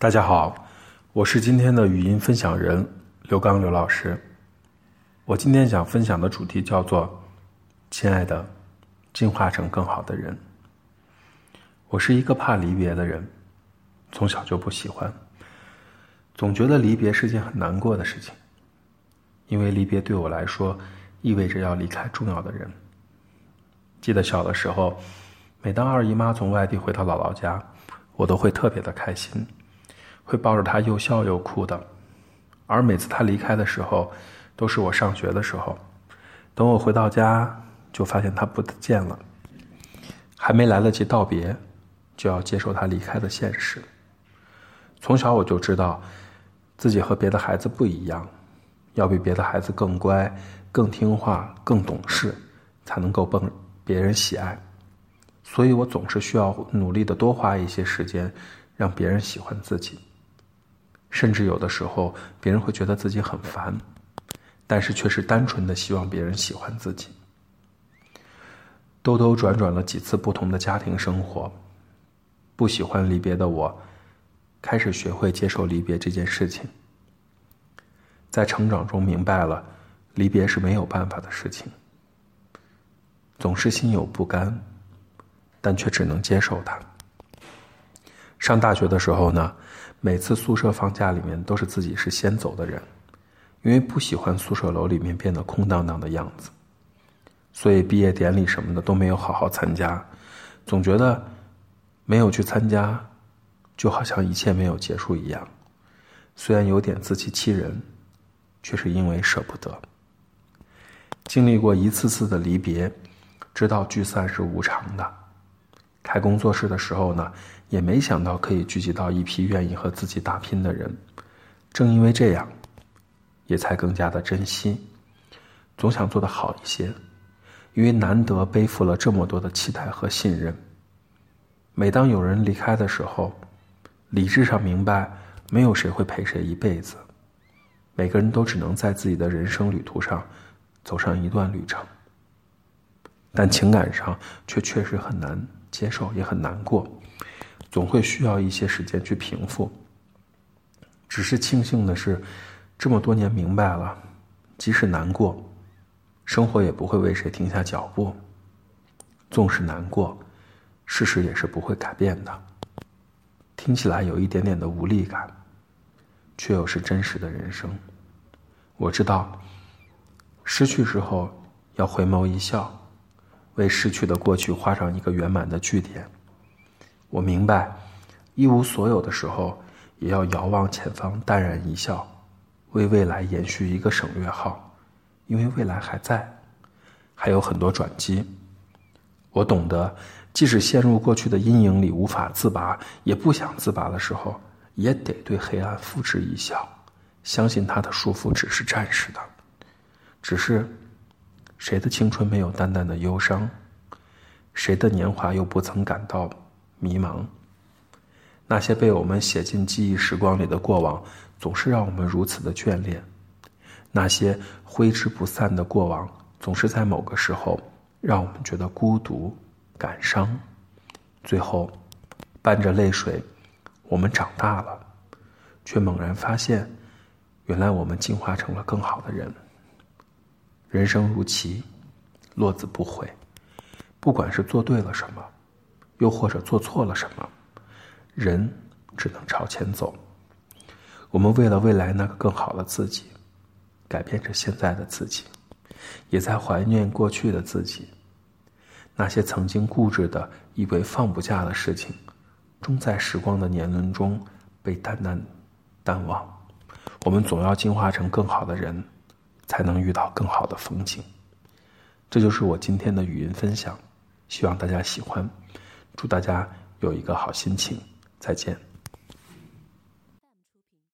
大家好，我是今天的语音分享人刘刚刘老师。我今天想分享的主题叫做“亲爱的，进化成更好的人”。我是一个怕离别的人，从小就不喜欢，总觉得离别是件很难过的事情，因为离别对我来说意味着要离开重要的人。记得小的时候，每当二姨妈从外地回到姥姥家。我都会特别的开心，会抱着他又笑又哭的。而每次他离开的时候，都是我上学的时候。等我回到家，就发现他不见了，还没来得及道别，就要接受他离开的现实。从小我就知道，自己和别的孩子不一样，要比别的孩子更乖、更听话、更懂事，才能够被别人喜爱。所以我总是需要努力的多花一些时间，让别人喜欢自己。甚至有的时候，别人会觉得自己很烦，但是却是单纯的希望别人喜欢自己。兜兜转转了几次不同的家庭生活，不喜欢离别的我，开始学会接受离别这件事情。在成长中明白了，离别是没有办法的事情，总是心有不甘。但却只能接受它。上大学的时候呢，每次宿舍放假里面都是自己是先走的人，因为不喜欢宿舍楼里面变得空荡荡的样子，所以毕业典礼什么的都没有好好参加，总觉得没有去参加，就好像一切没有结束一样。虽然有点自欺欺人，却是因为舍不得。经历过一次次的离别，知道聚散是无常的。开工作室的时候呢，也没想到可以聚集到一批愿意和自己打拼的人。正因为这样，也才更加的珍惜，总想做得好一些，因为难得背负了这么多的期待和信任。每当有人离开的时候，理智上明白，没有谁会陪谁一辈子，每个人都只能在自己的人生旅途上走上一段旅程，但情感上却确实很难。接受也很难过，总会需要一些时间去平复。只是庆幸的是，这么多年明白了，即使难过，生活也不会为谁停下脚步。纵使难过，事实也是不会改变的。听起来有一点点的无力感，却又是真实的人生。我知道，失去之后要回眸一笑。为逝去的过去画上一个圆满的句点。我明白，一无所有的时候，也要遥望前方，淡然一笑，为未来延续一个省略号，因为未来还在，还有很多转机。我懂得，即使陷入过去的阴影里无法自拔，也不想自拔的时候，也得对黑暗付之一笑，相信它的束缚只是暂时的，只是。谁的青春没有淡淡的忧伤？谁的年华又不曾感到迷茫？那些被我们写进记忆时光里的过往，总是让我们如此的眷恋。那些挥之不散的过往，总是在某个时候让我们觉得孤独、感伤。最后，伴着泪水，我们长大了，却猛然发现，原来我们进化成了更好的人。人生如棋，落子不悔。不管是做对了什么，又或者做错了什么，人只能朝前走。我们为了未来那个更好的自己，改变着现在的自己，也在怀念过去的自己。那些曾经固执的、以为放不下的事情，终在时光的年轮中被淡淡淡忘。我们总要进化成更好的人。才能遇到更好的风景。这就是我今天的语音分享，希望大家喜欢，祝大家有一个好心情，再见。